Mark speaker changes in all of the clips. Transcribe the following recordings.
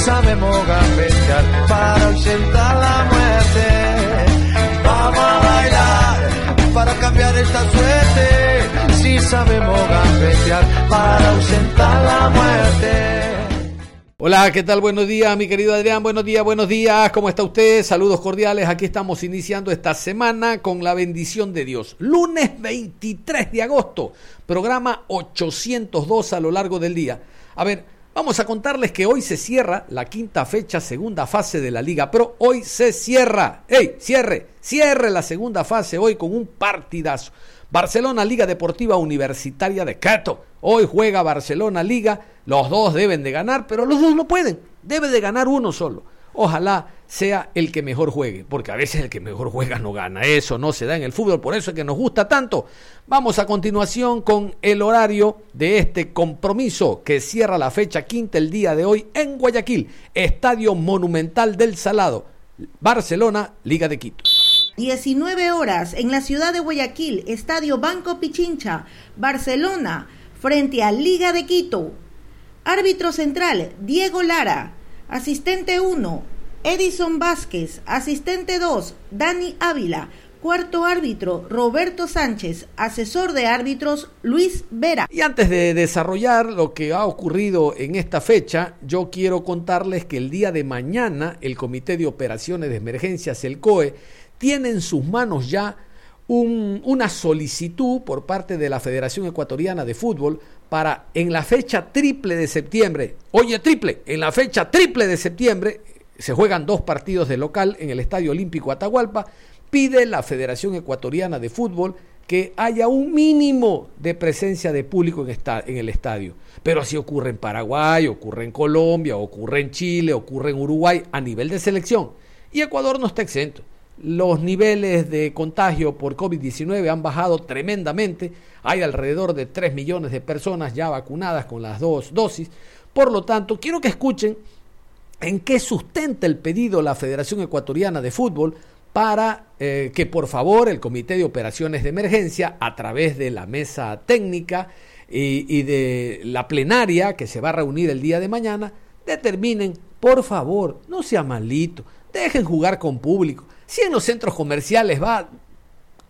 Speaker 1: Sabemos gambetear para ausentar la muerte. Vamos a bailar para cambiar esta suerte. Si sabemos gambetear para ausentar la muerte.
Speaker 2: Hola, ¿qué tal? Buenos días, mi querido Adrián. Buenos días, buenos días. ¿Cómo está usted? Saludos cordiales. Aquí estamos iniciando esta semana con la bendición de Dios. Lunes 23 de agosto, programa 802 a lo largo del día. A ver, Vamos a contarles que hoy se cierra la quinta fecha, segunda fase de la Liga Pro. Hoy se cierra. ¡Ey! Cierre, cierre la segunda fase hoy con un partidazo. Barcelona Liga Deportiva Universitaria de Cato. Hoy juega Barcelona Liga. Los dos deben de ganar, pero los dos no pueden. Debe de ganar uno solo. Ojalá sea el que mejor juegue, porque a veces el que mejor juega no gana. Eso no se da en el fútbol, por eso es que nos gusta tanto. Vamos a continuación con el horario de este compromiso que cierra la fecha quinta el día de hoy en Guayaquil, Estadio Monumental del Salado, Barcelona, Liga de Quito.
Speaker 3: 19 horas en la ciudad de Guayaquil, Estadio Banco Pichincha, Barcelona, frente a Liga de Quito. Árbitro central, Diego Lara. Asistente 1, Edison Vázquez. Asistente 2, Dani Ávila. Cuarto árbitro, Roberto Sánchez. Asesor de árbitros, Luis Vera.
Speaker 2: Y antes de desarrollar lo que ha ocurrido en esta fecha, yo quiero contarles que el día de mañana el Comité de Operaciones de Emergencias, el COE, tiene en sus manos ya una solicitud por parte de la Federación Ecuatoriana de Fútbol para en la fecha triple de septiembre, oye triple, en la fecha triple de septiembre se juegan dos partidos de local en el Estadio Olímpico Atahualpa, pide la Federación Ecuatoriana de Fútbol que haya un mínimo de presencia de público en, el estadio. Pero si ocurre en Paraguay, ocurre en Colombia, ocurre en Chile, ocurre en Uruguay a nivel de selección. Y Ecuador no está exento. Los niveles de contagio por COVID-19 han bajado tremendamente. Hay alrededor de 3 millones de personas ya vacunadas con las dos dosis. Por lo tanto, quiero que escuchen en qué sustenta el pedido la Federación Ecuatoriana de Fútbol para eh, que por favor el Comité de Operaciones de Emergencia, a través de la mesa técnica y, y de la plenaria que se va a reunir el día de mañana, determinen, por favor, no sea malito, dejen jugar con público si en los centros comerciales va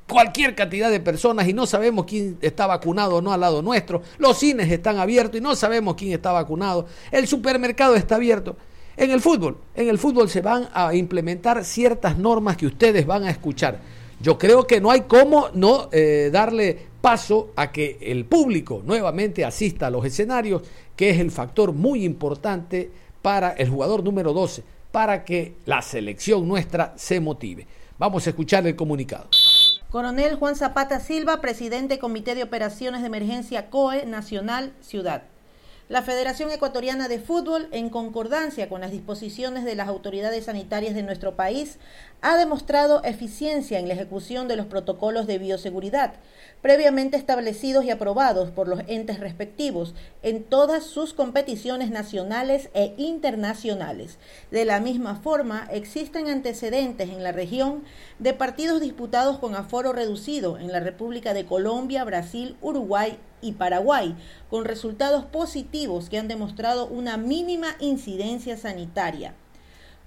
Speaker 2: cualquier cantidad de personas y no sabemos quién está vacunado o no al lado nuestro, los cines están abiertos y no sabemos quién está vacunado, el supermercado está abierto. En el fútbol, en el fútbol se van a implementar ciertas normas que ustedes van a escuchar. Yo creo que no hay cómo no eh, darle paso a que el público nuevamente asista a los escenarios, que es el factor muy importante para el jugador número 12 para que la selección nuestra se motive. Vamos a escuchar el comunicado.
Speaker 3: Coronel Juan Zapata Silva, presidente Comité de Operaciones de Emergencia COE Nacional Ciudad. La Federación Ecuatoriana de Fútbol, en concordancia con las disposiciones de las autoridades sanitarias de nuestro país, ha demostrado eficiencia en la ejecución de los protocolos de bioseguridad previamente establecidos y aprobados por los entes respectivos en todas sus competiciones nacionales e internacionales. De la misma forma, existen antecedentes en la región de partidos disputados con aforo reducido en la República de Colombia, Brasil, Uruguay y Paraguay, con resultados positivos que han demostrado una mínima incidencia sanitaria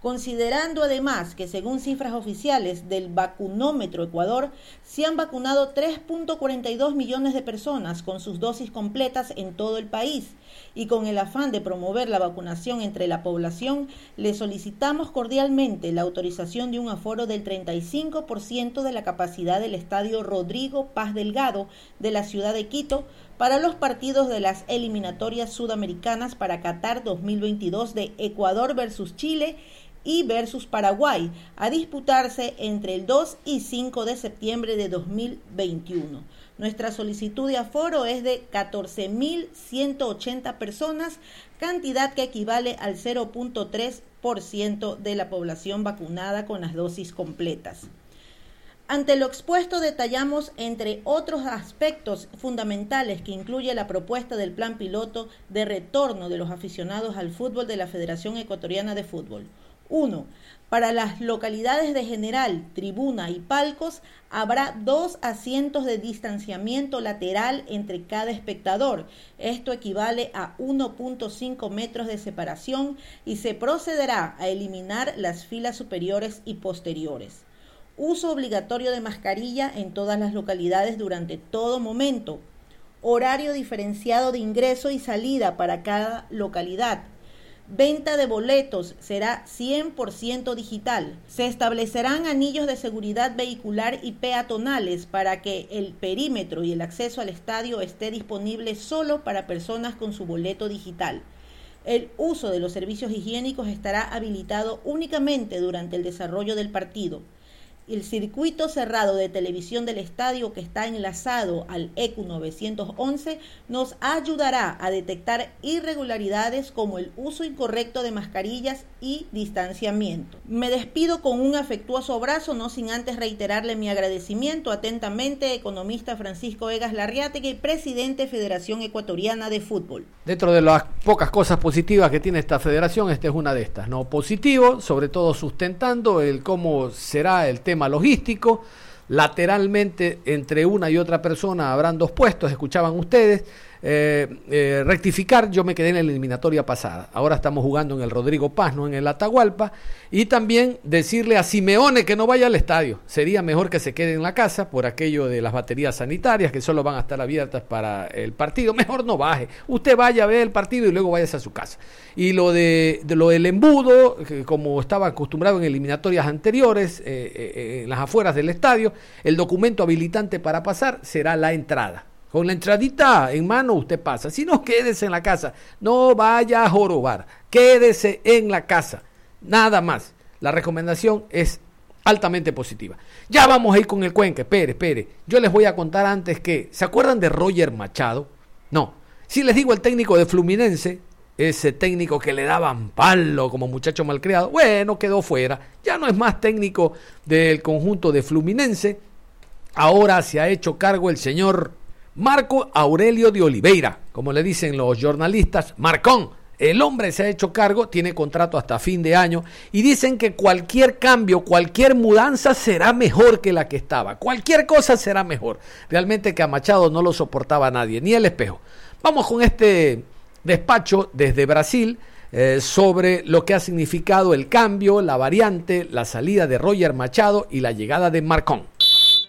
Speaker 3: considerando además que según cifras oficiales del vacunómetro Ecuador, se han vacunado 3.42 millones de personas con sus dosis completas en todo el país. Y con el afán de promover la vacunación entre la población, le solicitamos cordialmente la autorización de un aforo del 35% de la capacidad del Estadio Rodrigo Paz Delgado de la ciudad de Quito para los partidos de las eliminatorias sudamericanas para Qatar 2022 de Ecuador versus Chile y versus Paraguay, a disputarse entre el 2 y 5 de septiembre de 2021. Nuestra solicitud de aforo es de 14.180 personas, cantidad que equivale al 0.3% de la población vacunada con las dosis completas. Ante lo expuesto detallamos, entre otros aspectos fundamentales que incluye la propuesta del plan piloto de retorno de los aficionados al fútbol de la Federación Ecuatoriana de Fútbol. 1. Para las localidades de general, tribuna y palcos habrá dos asientos de distanciamiento lateral entre cada espectador. Esto equivale a 1.5 metros de separación y se procederá a eliminar las filas superiores y posteriores. Uso obligatorio de mascarilla en todas las localidades durante todo momento. Horario diferenciado de ingreso y salida para cada localidad. Venta de boletos será 100% digital. Se establecerán anillos de seguridad vehicular y peatonales para que el perímetro y el acceso al estadio esté disponible solo para personas con su boleto digital. El uso de los servicios higiénicos estará habilitado únicamente durante el desarrollo del partido el circuito cerrado de televisión del estadio que está enlazado al ECU 911 nos ayudará a detectar irregularidades como el uso incorrecto de mascarillas y distanciamiento. Me despido con un afectuoso abrazo, no sin antes reiterarle mi agradecimiento atentamente, economista Francisco Egas Larriategui, presidente Federación Ecuatoriana de Fútbol.
Speaker 2: Dentro de las pocas cosas positivas que tiene esta federación, esta es una de estas, ¿no? Positivo, sobre todo sustentando el cómo será el tema logístico. Lateralmente, entre una y otra persona habrán dos puestos, escuchaban ustedes. Eh, eh, rectificar, yo me quedé en la eliminatoria pasada. Ahora estamos jugando en el Rodrigo Paz, no en el Atahualpa. Y también decirle a Simeone que no vaya al estadio. Sería mejor que se quede en la casa por aquello de las baterías sanitarias que solo van a estar abiertas para el partido. Mejor no baje. Usted vaya a ver el partido y luego váyase a su casa. Y lo de, lo del embudo, como estaba acostumbrado en eliminatorias anteriores, eh, en las afueras del estadio, el documento habilitante para pasar será la entrada con la entradita en mano usted pasa. Si no, quédese en la casa. No vaya a jorobar. Quédese en la casa. Nada más. La recomendación es altamente positiva. Ya vamos a ir con el cuenque. Espere, espere. Yo les voy a contar antes que. ¿Se acuerdan de Roger Machado? No. Si les digo el técnico de Fluminense, ese técnico que le daban palo como muchacho malcriado, bueno, quedó fuera. Ya no es más técnico del conjunto de Fluminense. Ahora se ha hecho cargo el señor Marco Aurelio de Oliveira, como le dicen los jornalistas, Marcón. El hombre se ha hecho cargo, tiene contrato hasta fin de año y dicen que cualquier cambio, cualquier mudanza será mejor que la que estaba. Cualquier cosa será mejor. Realmente que a Machado no lo soportaba nadie, ni el espejo. Vamos con este despacho desde Brasil eh, sobre lo que ha significado el cambio, la variante, la salida de Roger Machado y la llegada de Marcón.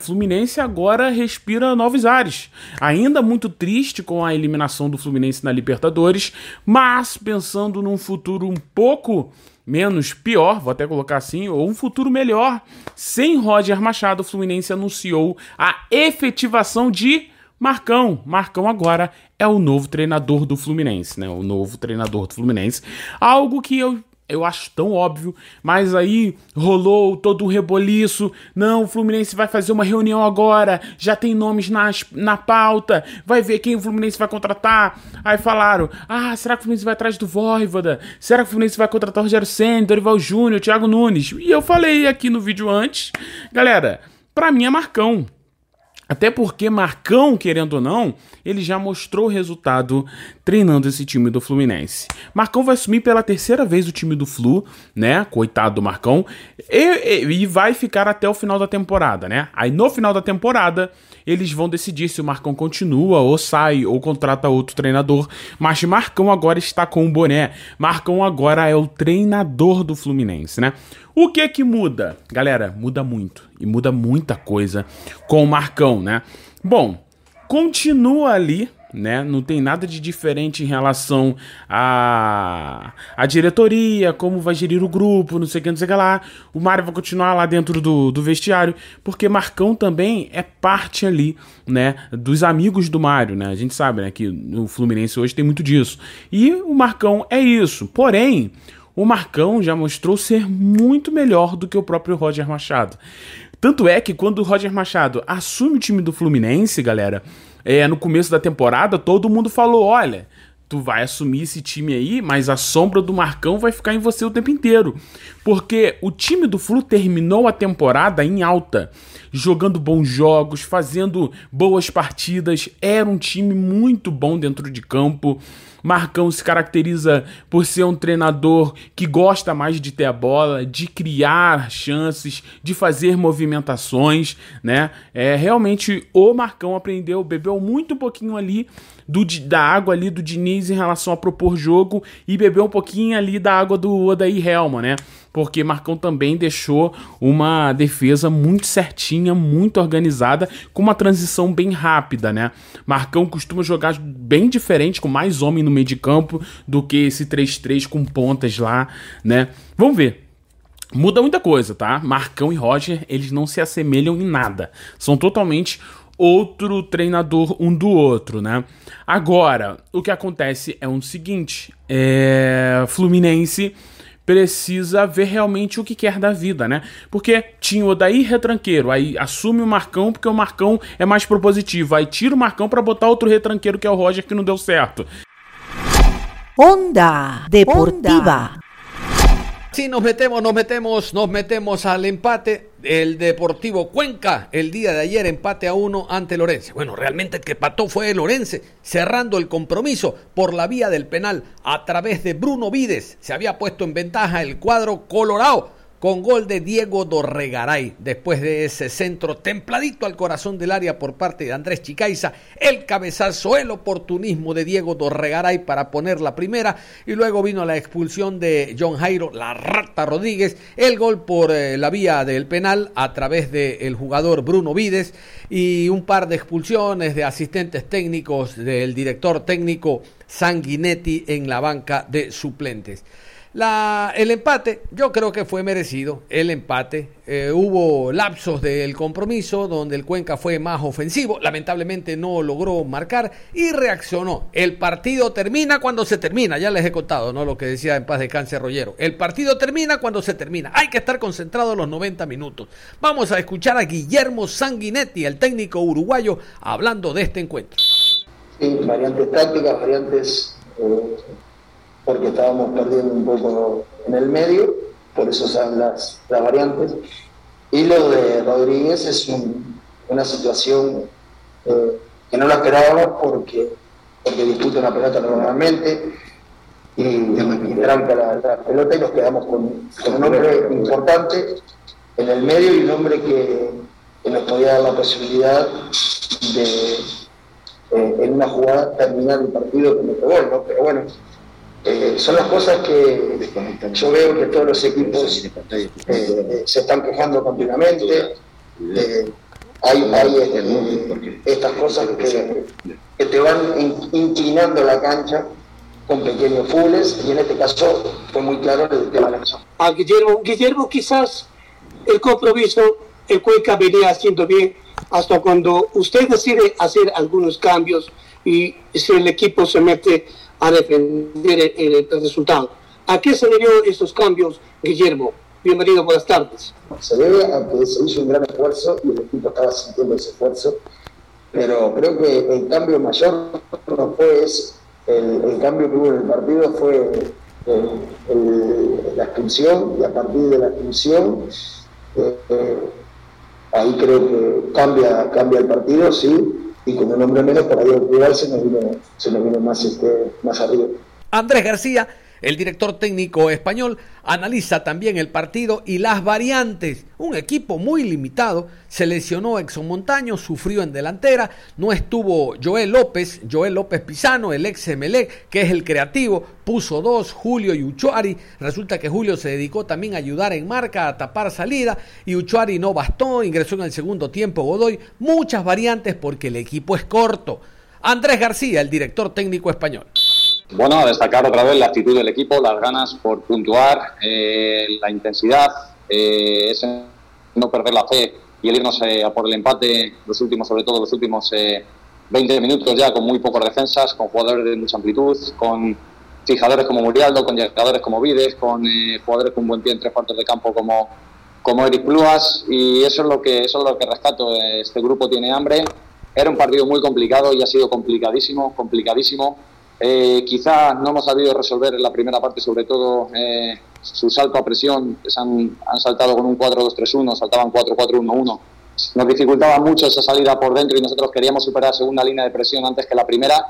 Speaker 4: Fluminense agora respira novos ares. Ainda muito triste com a eliminação do Fluminense na Libertadores, mas pensando num futuro um pouco menos pior, vou até colocar assim, ou um futuro melhor. Sem Roger Machado, o Fluminense anunciou a efetivação de Marcão. Marcão agora é o novo treinador do Fluminense, né? O novo treinador do Fluminense. Algo que eu eu acho tão óbvio, mas aí rolou todo um reboliço. Não, o Fluminense vai fazer uma reunião agora, já tem nomes nas, na pauta, vai ver quem o Fluminense vai contratar. Aí falaram: ah, será que o Fluminense vai atrás do Voivoda? Será que o Fluminense vai contratar o Rogério Senna, Dorival Júnior, Thiago Nunes? E eu falei aqui no vídeo antes, galera, pra mim é Marcão. Até porque Marcão, querendo ou não, ele já mostrou o resultado treinando esse time do Fluminense. Marcão vai assumir pela terceira vez o time do Flu, né? Coitado do Marcão. E, e, e, vai ficar até o final da temporada, né? Aí no final da temporada, eles vão decidir se o Marcão continua ou sai ou contrata outro treinador. Mas Marcão agora está com o boné. Marcão agora é o treinador do Fluminense, né? O que que muda? Galera, muda muito. E muda muita coisa com o Marcão, né? Bom, continua ali né? Não tem nada de diferente em relação à a, a diretoria, como vai gerir o grupo, não sei o que, não sei o que lá. O Mário vai continuar lá dentro do, do vestiário, porque Marcão também é parte ali, né? Dos amigos do Mário, né? A gente sabe, né? Que no Fluminense hoje tem muito disso. E o Marcão é isso. Porém, o Marcão já mostrou ser muito melhor do que o próprio Roger Machado. Tanto é que quando o Roger Machado assume o time do Fluminense, galera, é, no começo da temporada, todo mundo falou: olha, tu vai assumir esse time aí, mas a sombra do Marcão vai ficar em você o tempo inteiro. Porque o time do Flu terminou a temporada em alta, jogando bons jogos, fazendo boas partidas, era um time muito bom dentro de campo. Marcão se caracteriza por ser um treinador que gosta mais de ter a bola, de criar chances, de fazer movimentações, né? É realmente o Marcão aprendeu, bebeu muito pouquinho ali do, da água ali do Diniz em relação a propor jogo e bebeu um pouquinho ali da água do Odair Helma, né? porque Marcão também deixou uma defesa muito certinha, muito organizada, com uma transição bem rápida, né? Marcão costuma jogar bem diferente, com mais homem no meio de campo, do que esse 3-3 com pontas lá, né? Vamos ver. Muda muita coisa, tá? Marcão e Roger, eles não se assemelham em nada. São totalmente outro treinador um do outro, né? Agora, o que acontece é o seguinte: é... Fluminense precisa ver realmente o que quer da vida, né? Porque tinha o Odair retranqueiro, aí assume o Marcão porque o Marcão é mais propositivo, aí tira o Marcão para botar outro retranqueiro que é o Roger que não deu certo.
Speaker 5: Onda Deportiva.
Speaker 2: Sí, nos metemos, nos metemos, nos metemos al empate. El Deportivo Cuenca, el día de ayer, empate a uno ante Lorense. Bueno, realmente el que pató fue Lorense, cerrando el compromiso por la vía del penal a través de Bruno Vides. Se había puesto en ventaja el cuadro colorado con gol de Diego Dorregaray. Después de ese centro templadito al corazón del área por parte de Andrés Chicaiza, el cabezazo, el oportunismo de Diego Dorregaray para poner la primera y luego vino la expulsión de John Jairo, la rata Rodríguez, el gol por eh, la vía del penal a través del jugador Bruno Vides y un par de expulsiones de asistentes técnicos del director técnico Sanguinetti en la banca de suplentes. El empate, yo creo que fue merecido, el empate. Eh, hubo lapsos del compromiso donde el Cuenca fue más ofensivo, lamentablemente no logró marcar y reaccionó. El partido termina cuando se termina, ya les he contado, ¿no? Lo que decía en paz de cáncer Rollero. El partido termina cuando se termina, hay que estar concentrado los 90 minutos. Vamos a escuchar a Guillermo Sanguinetti, el técnico uruguayo, hablando de este encuentro.
Speaker 6: Sí, variantes tácticas, variantes... Eh porque estábamos perdiendo un poco en el medio, por eso son las, las variantes. Y lo de Rodríguez es una situación eh, que no la esperábamos porque, porque disputa una pelota normalmente y, y tranca la, pelota y nos quedamos con, un hombre importante en el medio y un hombre que, nos podía dar la posibilidad de eh, en una jugada terminar el partido con nuestro gol, ¿no? Pero bueno, eh, son las cosas que yo veo que todos los equipos eh, se están quejando continuamente. Eh, hay, hay estas cosas que, que, te van inclinando la cancha con pequeños fules y en este caso fue muy claro el tema de la
Speaker 7: A Guillermo, Guillermo quizás el compromiso el Cuenca venía haciendo bien hasta cuando usted decide hacer algunos cambios y si el equipo se mete a defender el, resultado. ¿A qué se debió estos cambios, Guillermo? Bienvenido, buenas tardes.
Speaker 6: Se debe a que se hizo un gran esfuerzo y el equipo estaba sintiendo ese esfuerzo, pero creo que el cambio mayor no fue. El, cambio que hubo en el partido fue la expulsión y a partir de la expulsión eh, eh, ahí creo que cambia, cambia el partido, sí, y con un hombre menos por ahí el se nos vino, se nos vino más, este, más arriba.
Speaker 2: Andrés García el director técnico español analiza también el partido y las variantes. Un equipo muy limitado. Se lesionó Exxon Montaño, sufrió en delantera. No estuvo Joel López, Joel López Pisano, el ex Emelec, que es el creativo. Puso dos, Julio y Uchuari. Resulta que Julio se dedicó también a ayudar en marca, a tapar salida. Y Uchuari no bastó, ingresó en el segundo tiempo Godoy. Muchas variantes porque el equipo es corto. Andrés García, el director técnico español.
Speaker 8: Bueno, destacar otra vez la actitud del equipo, las ganas por puntuar, eh, la intensidad, eh, ese no perder la fe y el irnos eh, a por el empate, los últimos, sobre todo los últimos 20 minutos ya con muy pocas defensas, con jugadores de mucha amplitud, con fijadores como Murialdo, con llegadores como Vides, con eh, jugadores con buen pie en tres cuartos de campo como, como Eric Pluas y eso es lo que eso es lo que rescato. Este grupo tiene hambre. Era un partido muy complicado y ha sido complicadísimo, complicadísimo. Eh, quizás no hemos sabido resolver en la primera parte, sobre todo eh, su salto a presión, se han, han saltado con un 4-2-3-1, saltaban 4-4-1-1. Nos dificultaba mucho esa salida por dentro y nosotros queríamos superar segunda línea de presión antes que la primera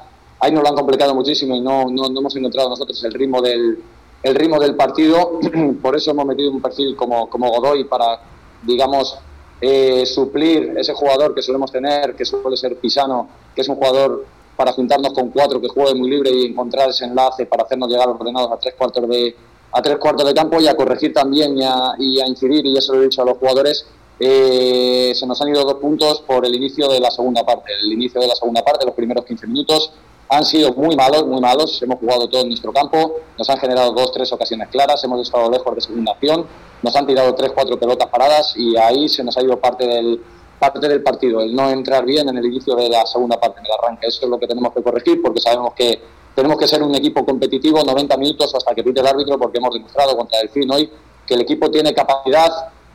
Speaker 8: ahí nos lo han complicado muchísimo y no, no, no hemos encontrado nosotros el ritmo del, el ritmo del partido. Por eso hemos metido un perfil como, como Godoy para, digamos, eh, suplir ese jugador que solemos tener, que suele ser Pisano, que es un jugador para juntarnos con cuatro que juegue muy libre y encontrar ese enlace para hacernos llegar ordenados a tres cuartos de a tres cuartos de campo y a corregir también y a, y a incidir y eso lo he dicho a los jugadores eh, se nos han ido dos puntos por el inicio de la segunda parte el inicio de la segunda parte los primeros 15 minutos han sido muy malos, muy malos. Hemos jugado todo en nuestro campo, nos han generado dos, tres ocasiones claras, hemos estado lejos de segunda acción, nos han tirado tres, cuatro pelotas paradas y ahí se nos ha ido parte del, parte del partido, el no entrar bien en el inicio de la segunda parte, en el arranque. Eso es lo que tenemos que corregir porque sabemos que tenemos que ser un equipo competitivo 90 minutos hasta que pite el árbitro porque hemos demostrado contra el fin hoy que el equipo tiene capacidad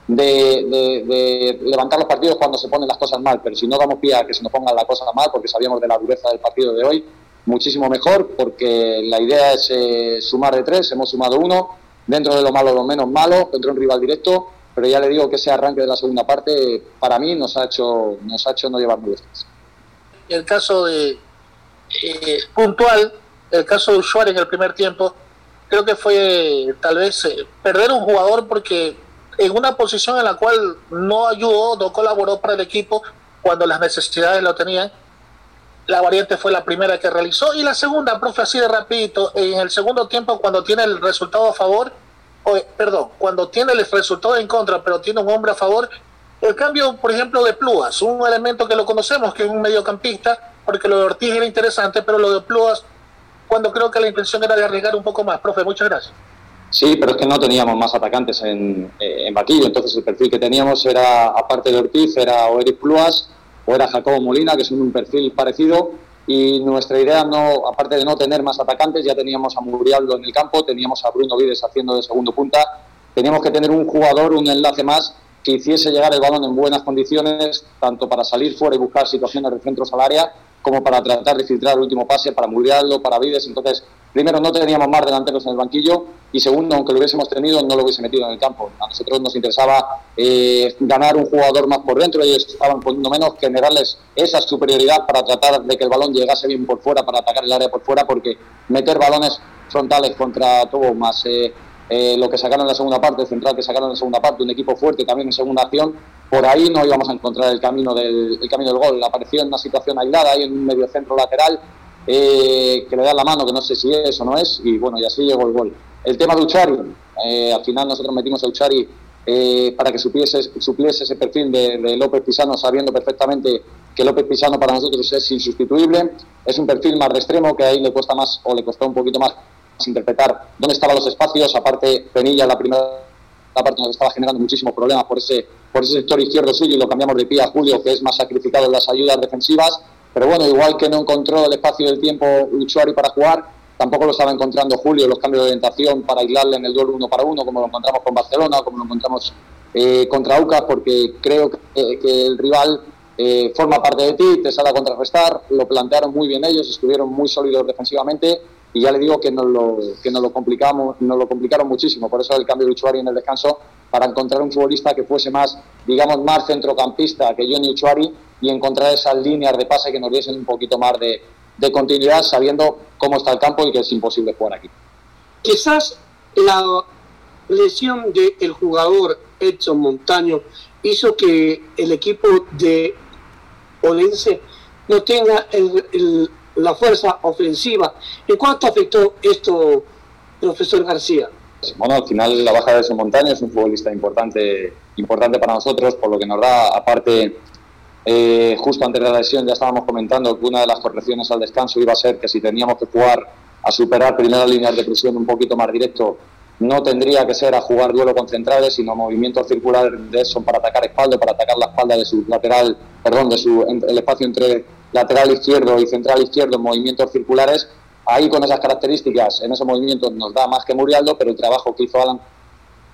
Speaker 8: de, de, levantar los partidos cuando se ponen las cosas mal, pero si no damos pie a que se nos pongan las cosas mal, porque sabíamos de la dureza del partido de hoy, muchísimo mejor porque la idea es eh, sumar de tres, hemos sumado uno, dentro de lo malo lo menos malo, contra un rival directo, pero ya le digo que ese arranque de la segunda parte para mí nos ha hecho, nos ha hecho no llevar muy
Speaker 9: El caso de eh, puntual, el caso de Suárez en el primer tiempo, creo que fue tal vez eh, perder un jugador porque en una posición en la cual no ayudó, no colaboró para el equipo cuando las necesidades lo tenían la variante fue la primera que realizó y la segunda, profe, así de rapidito, en el segundo tiempo cuando tiene el resultado a favor, o, perdón, cuando tiene el resultado en contra, pero tiene un hombre a favor, el cambio, por ejemplo, de Pluas, un elemento que lo conocemos, que es un mediocampista, porque lo de Ortiz era interesante, pero lo de Pluas, cuando creo que la intención era de arriesgar un poco más. Profe, muchas gracias.
Speaker 8: Sí, pero es que no teníamos más atacantes en, eh, en entonces el perfil que teníamos era, aparte de Ortiz, era o Eric Pluas, o era Jacobo Molina, que es un perfil parecido. Y nuestra idea, no, aparte de no tener más atacantes, ya teníamos a Murialdo en el campo, teníamos a Bruno Vides haciendo de segundo punta, teníamos que tener un jugador, un enlace más que hiciese llegar el balón en buenas condiciones, tanto para salir fuera y buscar situaciones de centros al área, como para tratar de filtrar el último pase para Murialdo, para Vides. Entonces, primero, no teníamos más delanteros en el banquillo y segundo, aunque lo hubiésemos tenido, no lo hubiese metido en el campo. A nosotros nos interesaba eh, ganar un jugador más por dentro, ellos estaban poniendo menos, generarles esa superioridad para tratar de que el balón llegase bien por fuera, para atacar el área por fuera, porque meter balones frontales contra todo, más eh, eh, lo que sacaron en la segunda parte, el central que sacaron en la segunda parte, un equipo fuerte también en segunda acción, por ahí no íbamos a encontrar el camino del, el camino del gol. Apareció en una situación aislada, ahí en un medio centro lateral, que le da la mano, que no sé si es o no es, y bueno, y así llegó el gol. El tema de Uchari, eh, al final nosotros metimos a Uchari eh, para que supiese, supliese ese perfil de, López Pisano, sabiendo perfectamente que López Pisano para nosotros es insustituible. Es un perfil más de extremo que ahí le cuesta más o le costó un poquito más interpretar dónde estaban los espacios. Aparte, Penilla la primera parte nos estaba generando muchísimos problemas por ese, por ese sector izquierdo suyo y lo cambiamos de pie a Julio, que es más sacrificado en las ayudas defensivas. Pero bueno, igual que no encontró el espacio del tiempo Uchari para jugar, Tampoco lo estaba encontrando Julio los cambios de orientación para aislarle en el duelo uno para uno, como lo encontramos con Barcelona, como lo encontramos eh, contra UCA, porque creo que, el rival eh, forma parte de ti, te sale a contrarrestar, lo plantearon muy bien ellos, estuvieron muy sólidos defensivamente y ya le digo que nos lo, que nos lo, complicamos, nos lo complicaron muchísimo, por eso el cambio de Uchuari en el descanso, para encontrar un futbolista que fuese más, digamos, más centrocampista que Johnny Uchuari y encontrar esas líneas de pase que nos diesen un poquito más de, de continuidad sabiendo cómo está el campo y que es imposible jugar aquí.
Speaker 7: Quizás la lesión del jugador Edson Montaño hizo que el equipo de Olense no tenga la fuerza ofensiva. ¿En cuánto afectó esto, profesor García?
Speaker 8: Bueno, al final la baja de Edson Montaño es un futbolista importante, importante para nosotros, por lo que nos da, aparte eh, justo antes de la lesión ya estábamos comentando que una de las correcciones al descanso iba a ser que si teníamos que jugar a superar primeras líneas de presión un poquito más directo, no tendría que ser a jugar duelo con centrales, sino movimientos circulares de eso para atacar espalda, para atacar la espalda de su lateral, perdón, de su el espacio entre lateral izquierdo y central izquierdo, movimientos circulares. ahí con esas características, en ese movimiento nos da más que Murialdo, pero el trabajo que hizo Alan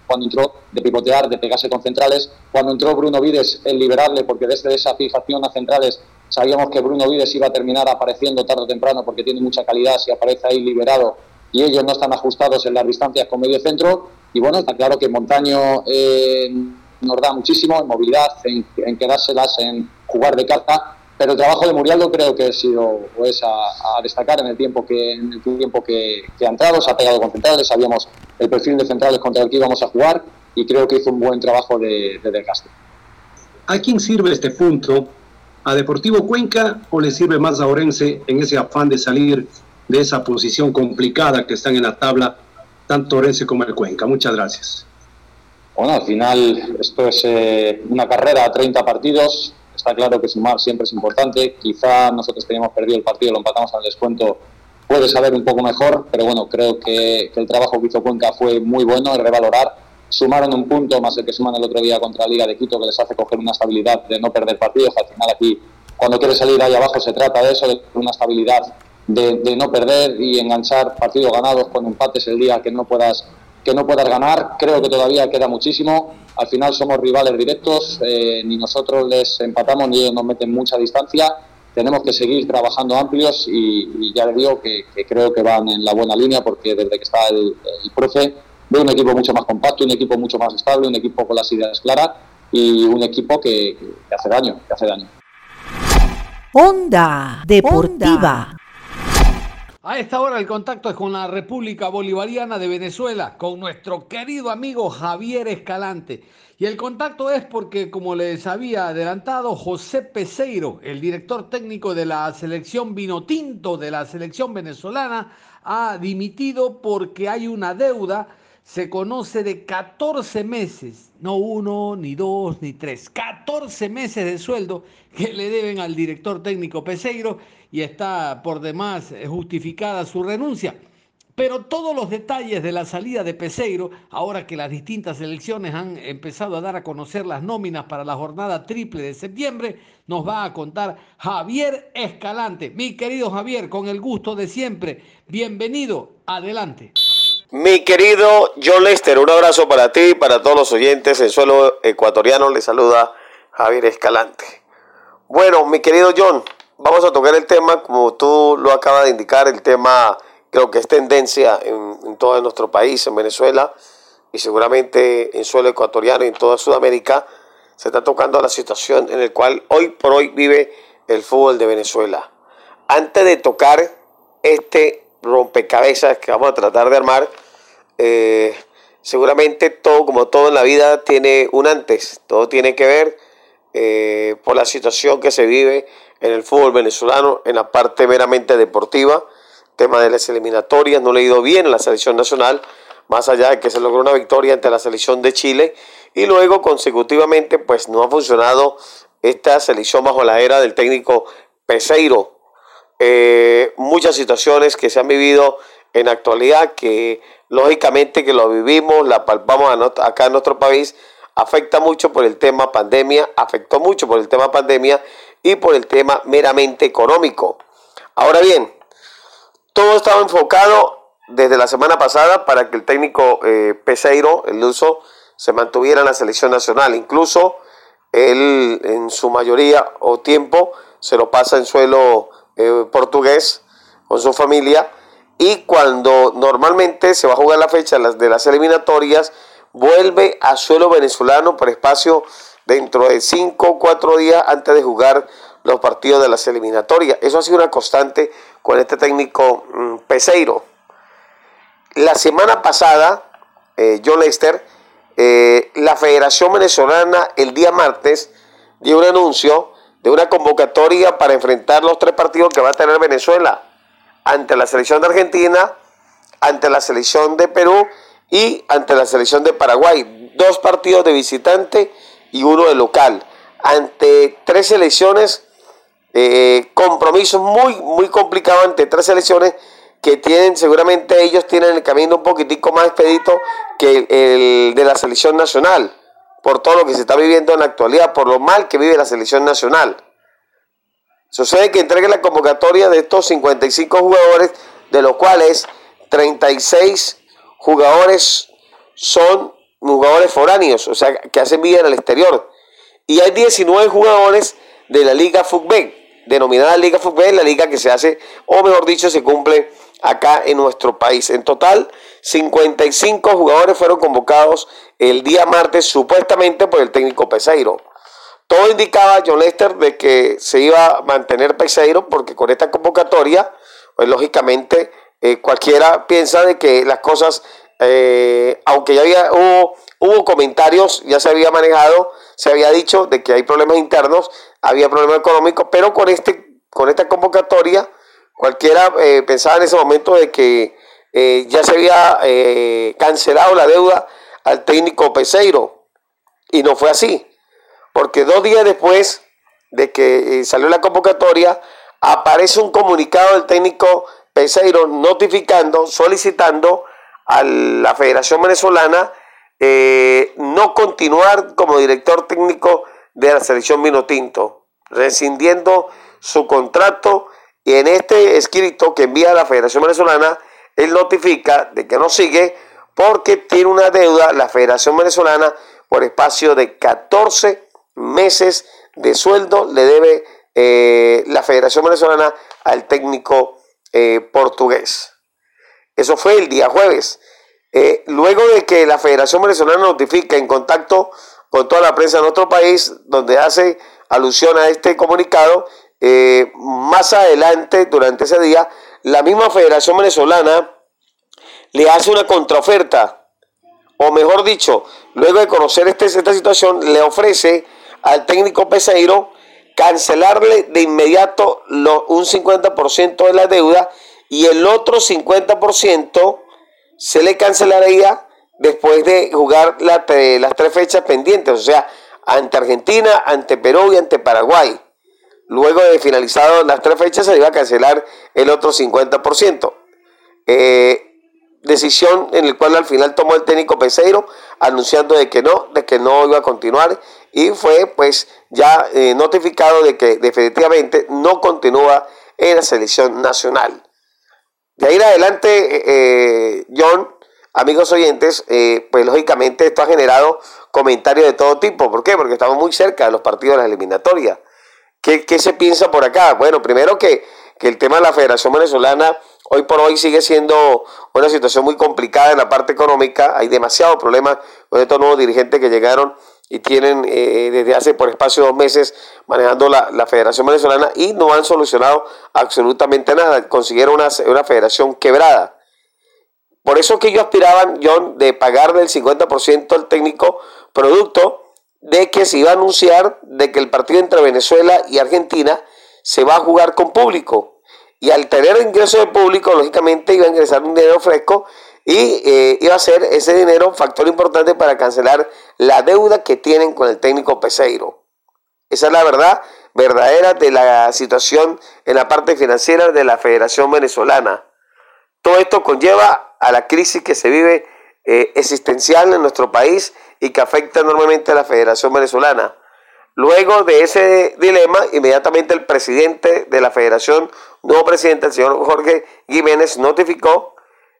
Speaker 8: cuando entró de pivotear, de pegarse con centrales, cuando entró Bruno Vides, el liberarle, porque desde esa fijación a centrales sabíamos que Bruno Vides iba a terminar apareciendo tarde o temprano porque tiene mucha calidad, si aparece ahí liberado y ellos no están ajustados en las distancias con medio centro. Y bueno, está claro que Montaño eh, nos da muchísimo en movilidad, en, en quedárselas, en jugar de carta pero el trabajo de Murialdo creo que ha sido pues, a, destacar en el tiempo que en el tiempo que, ha entrado, se ha pegado con centrales, sabíamos el perfil de centrales contra el que íbamos a jugar y creo que hizo un buen trabajo de, de desgaste.
Speaker 10: ¿A quién sirve este punto? ¿A Deportivo Cuenca o le sirve más a Orense en ese afán de salir de esa posición complicada que están en la tabla, tanto Orense como el Cuenca? Muchas gracias.
Speaker 8: Bueno, al final esto es eh, una carrera a 30 partidos, Está claro que sumar siempre es importante. Quizá nosotros teníamos perdido el partido, lo empatamos al descuento. Puede saber un poco mejor, pero bueno, creo que, el trabajo que hizo Cuenca fue muy bueno, es revalorar. Sumaron un punto más el que suman el otro día contra la Liga de Quito, que les hace coger una estabilidad de no perder partidos. Al final aquí, cuando quieres salir ahí abajo, se trata de eso, de una estabilidad de, de, no perder y enganchar partidos ganados con empates el día que no puedas que no puedas ganar. Creo que todavía queda muchísimo. Al final somos rivales directos, eh, ni nosotros les empatamos ni ellos nos meten mucha distancia. Tenemos que seguir trabajando amplios y, ya les digo que, creo que van en la buena línea porque desde que está el, profe veo un equipo mucho más compacto, un equipo mucho más estable, un equipo con las ideas claras y un equipo que, que hace daño, que hace daño.
Speaker 5: Onda Deportiva.
Speaker 2: A esta hora el contacto es con la República Bolivariana de Venezuela, con nuestro querido amigo Javier Escalante. Y el contacto es porque, como les había adelantado, José Peseiro, el director técnico de la selección Vinotinto de la selección venezolana, ha dimitido porque hay una deuda se conoce de 14 meses, no uno, ni dos, ni tres, 14 meses de sueldo que le deben al director técnico Peseiro y está por demás justificada su renuncia. Pero todos los detalles de la salida de Peseiro, ahora que las distintas elecciones han empezado a dar a conocer las nóminas para la jornada triple de septiembre, nos va a contar Javier Escalante. Mi querido Javier, con el gusto de siempre, bienvenido, adelante.
Speaker 11: Mi querido John Lester, un abrazo para ti y para todos los oyentes. En suelo ecuatoriano le saluda Javier Escalante. Bueno, mi querido John, vamos a tocar el tema, como tú lo acabas de indicar, el tema creo que es tendencia en, todo nuestro país, en Venezuela, y seguramente en suelo ecuatoriano y en toda Sudamérica, se está tocando la situación en la cual hoy por hoy vive el fútbol de Venezuela. Antes de tocar este rompecabezas que vamos a tratar de armar, eh, seguramente todo, como todo en la vida, tiene un antes. Todo tiene que ver eh, por la situación que se vive en el fútbol venezolano, en la parte meramente deportiva, tema de las eliminatorias, no le ha ido bien en la selección nacional, más allá de que se logró una victoria ante la selección de Chile, y luego consecutivamente pues no ha funcionado esta selección bajo la era del técnico Peseiro. Eh, muchas situaciones que se han vivido en actualidad que lógicamente que lo vivimos, la palpamos acá en nuestro país, afecta mucho por el tema pandemia, afectó mucho por el tema pandemia y por el tema meramente económico. Ahora bien, todo estaba enfocado desde la semana pasada para que el técnico eh, Peseiro, el uso, se mantuviera en la selección nacional. Incluso él en su mayoría o tiempo se lo pasa en suelo eh, portugués con su familia y cuando normalmente se va a jugar la fecha de las eliminatorias, vuelve a suelo venezolano por espacio dentro de 5 o 4 días antes de jugar los partidos de las eliminatorias. Eso ha sido una constante con este técnico mm, Peseiro. La semana pasada, eh, John Lester, eh, la Federación Venezolana el día martes dio un anuncio de una convocatoria para enfrentar los tres partidos que va a tener Venezuela ante la selección de Argentina, ante la selección de Perú y ante la selección de Paraguay. Dos partidos de visitante y uno de local. Ante tres selecciones, eh, compromisos muy, muy complicados ante tres selecciones que tienen, seguramente ellos tienen el camino un poquitico más expedito que el de la selección nacional, por todo lo que se está viviendo en la actualidad, por lo mal que vive la selección nacional. Sucede que entregue la convocatoria de estos 55 jugadores de los cuales 36 jugadores son jugadores foráneos, o sea, que hacen vida en el exterior. Y hay 19 jugadores de la Liga Fútbol, denominada Liga Fútbol, la liga que se hace, o mejor dicho, se cumple acá en nuestro país. En total, 55 jugadores fueron convocados el día martes, supuestamente por el técnico Peseiro. Todo indicaba, John Lester, de que se iba a mantener Peseiro, porque con esta convocatoria, pues lógicamente eh, cualquiera piensa de que las cosas, eh, aunque ya había, hubo, comentarios, ya se había manejado, se había dicho de que hay problemas internos, había problemas económicos, pero con, este, con esta convocatoria, cualquiera eh, pensaba en ese momento de que ya se había cancelado la deuda al técnico Peseiro, y no fue así, porque dos días después de que salió la convocatoria, aparece un comunicado del técnico Peseiro notificando, solicitando a la Federación Venezolana eh, no continuar como director técnico de la selección Tinto, rescindiendo su contrato. Y en este escrito que envía la Federación Venezolana, él notifica de que no sigue porque tiene una deuda la Federación Venezolana por espacio de 14 meses de sueldo, le debe eh, la Federación Venezolana al técnico eh, portugués. Eso fue el día jueves. Eh, luego de que la Federación Venezolana notifica en contacto con toda la prensa de nuestro país, donde hace alusión a este comunicado, eh, más adelante, durante ese día, la misma Federación Venezolana le hace una contraoferta, o mejor dicho, luego de conocer este, esta situación, le ofrece al técnico Peseiro cancelarle de inmediato un 50% de la deuda y el otro 50% se le cancelaría después de jugar las tres fechas pendientes, o sea, ante Argentina, ante Perú y ante Paraguay. Luego de finalizado las tres fechas se le iba a cancelar el otro 50%. Eh, decisión en la cual al final tomó el técnico Peseiro anunciando de que no, de que no iba a continuar y fue pues ya eh, notificado de que definitivamente no continúa en la selección nacional. De ahí en adelante, eh, eh, John, amigos oyentes, pues lógicamente esto ha generado comentarios de todo tipo. ¿Por qué? Porque estamos muy cerca de los partidos de la eliminatoria. ¿Qué, qué se piensa por acá? Bueno, primero que, que el tema de la Federación Venezolana hoy por hoy sigue siendo una situación muy complicada en la parte económica. Hay demasiados problemas con estos nuevos dirigentes que llegaron y tienen eh, desde hace por espacio de dos meses manejando la, Federación Venezolana y no han solucionado absolutamente nada. Consiguieron una, una federación quebrada. Por eso que ellos aspiraban, John, de pagarle el 50% al técnico, producto de que se iba a anunciar de que el partido entre Venezuela y Argentina se va a jugar con público. Y al tener ingreso de público, lógicamente iba a ingresar un dinero fresco y eh, iba a ser ese dinero un factor importante para cancelar la deuda que tienen con el técnico Peseiro. Esa es la verdad verdadera de la situación en la parte financiera de la Federación Venezolana. Todo esto conlleva a la crisis que se vive eh, existencial en nuestro país y que afecta enormemente a la Federación Venezolana. Luego de ese dilema, inmediatamente el presidente de la Federación, nuevo presidente, el señor Jorge Jiménez, notificó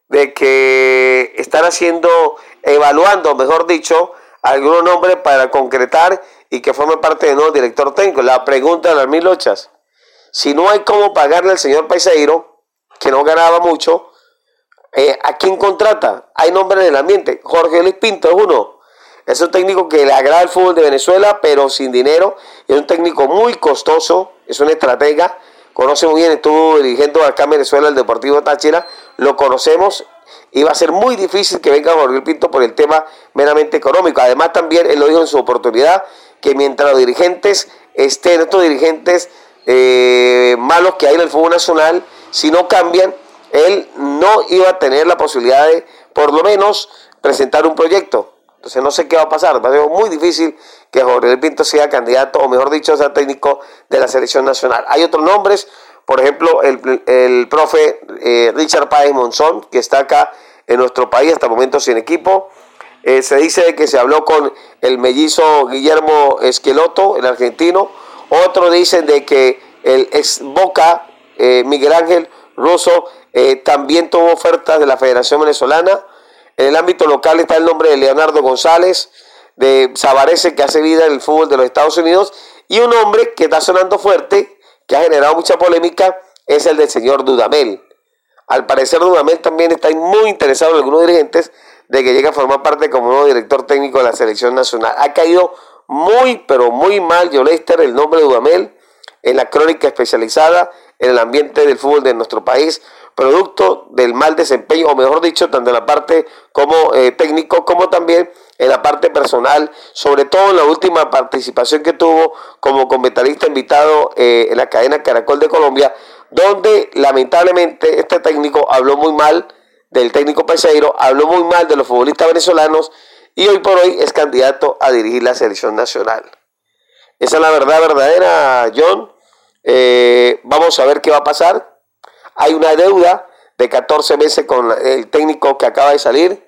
Speaker 11: de que están haciendo, evaluando, mejor dicho, algunos nombres para concretar y que forme parte del nuevo director técnico. La pregunta de las mil lochas, si no hay cómo pagarle al señor Paiseiro, que no ganaba mucho, eh, ¿a quién contrata? Hay nombres en el ambiente. Jorge Luis Pinto es uno. Es un técnico que le agrada el fútbol de Venezuela, pero sin dinero. Es un técnico muy costoso, es un estratega conoce muy bien, estuvo dirigiendo acá en Venezuela el Deportivo Táchira, lo conocemos y va a ser muy difícil que venga Jorge Pinto por el tema meramente económico. Además también él lo dijo en su oportunidad, que mientras los dirigentes estén, estos dirigentes eh, malos que hay en el fútbol nacional, si no cambian, él no iba a tener la posibilidad de por lo menos presentar un proyecto. Entonces no sé qué va a pasar. Va a ser muy difícil que Jorge Pinto sea candidato, o mejor dicho, sea técnico de la selección nacional. Hay otros nombres, por ejemplo, el, profe eh, Richard Páez Monzón, que está acá en nuestro país hasta el momento sin equipo. Eh, se dice que se habló con el mellizo Guillermo Esqueloto, el argentino. Otros dicen de que el ex Boca, eh, Miguel Ángel Russo, también tuvo ofertas de la Federación Venezolana. En el ámbito local está el nombre de Leonardo González, de Sabarese, que hace vida en el fútbol de los Estados Unidos, y un hombre que está sonando fuerte, que ha generado mucha polémica, es el del señor Dudamel. Al parecer Dudamel también está muy interesado en algunos dirigentes de que llegue a formar parte como nuevo director técnico de la selección nacional. Ha caído muy, pero muy mal, Lester, el nombre de Dudamel, en la crónica especializada en el ambiente del fútbol de nuestro país, producto del mal desempeño, o mejor dicho, tanto en la parte como eh, técnico como también en la parte personal, sobre todo en la última participación que tuvo como comentarista invitado eh, en la cadena Caracol de Colombia, donde lamentablemente este técnico habló muy mal del técnico Peseiro, habló muy mal de los futbolistas venezolanos y hoy por hoy es candidato a dirigir la selección nacional. Esa es la verdad verdadera, John. Eh, vamos a ver qué va a pasar. Hay una deuda de 14 meses con el técnico que acaba de salir.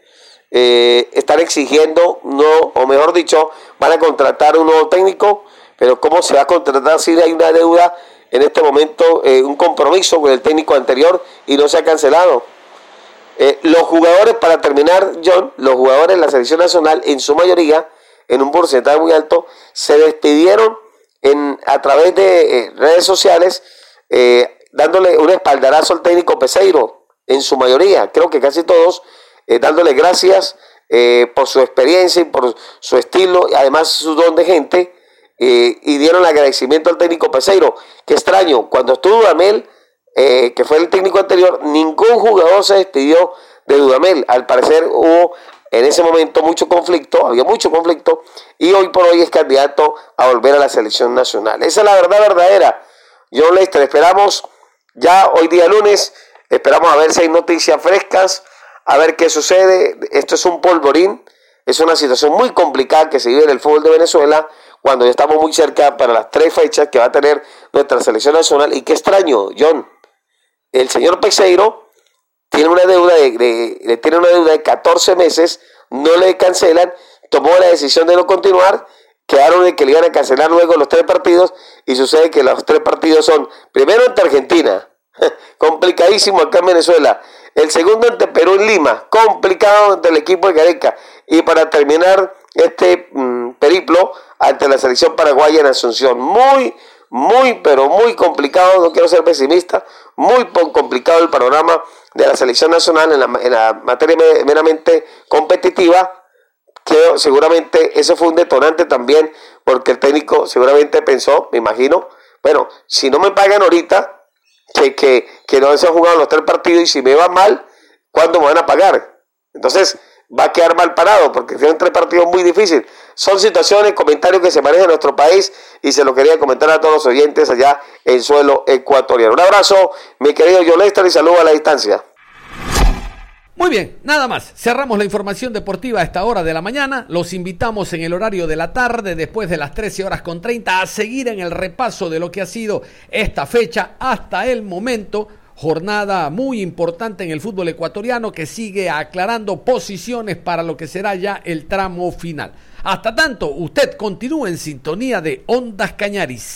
Speaker 11: Eh, están exigiendo, no, o mejor dicho, van a contratar un nuevo técnico, pero ¿cómo se va a contratar si hay una deuda en este momento, eh, un compromiso con el técnico anterior y no se ha cancelado? Eh, los jugadores, para terminar, John, los jugadores de la selección nacional, en su mayoría, en un porcentaje muy alto, se despidieron en, a través de eh, redes sociales, eh, dándole un espaldarazo al técnico Peseiro, en su mayoría, creo que casi todos, dándole gracias por su experiencia y por su estilo, y además su don de gente, y dieron agradecimiento al técnico Peseiro. Qué extraño, cuando estuvo Amel eh, que fue el técnico anterior, ningún jugador se despidió de Dudamel. Al parecer hubo en ese momento mucho conflicto, había mucho conflicto, y hoy por hoy es candidato a volver a la selección nacional. Esa es la verdad verdadera. John Lester, esperamos ya hoy día lunes, esperamos a ver si hay noticias frescas, a ver qué sucede. Esto es un polvorín, es una situación muy complicada que se vive en el fútbol de Venezuela cuando ya estamos muy cerca para las tres fechas que va a tener nuestra selección nacional. Y qué extraño, John, el señor Peseiro tiene una deuda de, tiene una deuda de 14 meses, no le cancelan, tomó la decisión de no continuar, quedaron de que le iban a cancelar luego los tres partidos y sucede que los tres partidos son primero ante Argentina, complicadísimo acá en Venezuela, el segundo ante Perú en Lima, complicado ante el equipo de Gareca. Y para terminar este mm, periplo ante la selección paraguaya en Asunción, muy muy, pero muy complicado, no quiero ser pesimista, muy complicado el panorama de la selección nacional en la, materia meramente competitiva, que seguramente eso fue un detonante también, porque el técnico seguramente pensó, me imagino, bueno, si no me pagan ahorita, que, que, que no se han jugado los tres partidos y si me va mal, ¿cuándo me van a pagar? Entonces, va a quedar mal parado porque tienen tres partidos muy difíciles. Son situaciones, comentarios que se manejan en nuestro país y se lo quería comentar a todos los oyentes allá en suelo ecuatoriano. Un abrazo, mi querido John y saludo a la distancia.
Speaker 2: Muy bien, nada más. Cerramos la información deportiva a esta hora de la mañana. Los invitamos en el horario de la tarde, después de las 13 horas con 30, a seguir en el repaso de lo que ha sido esta fecha hasta el momento jornada muy importante en el fútbol ecuatoriano que sigue aclarando posiciones para lo que será ya el tramo final. Hasta tanto, usted continúa en sintonía de Ondas Cañaris.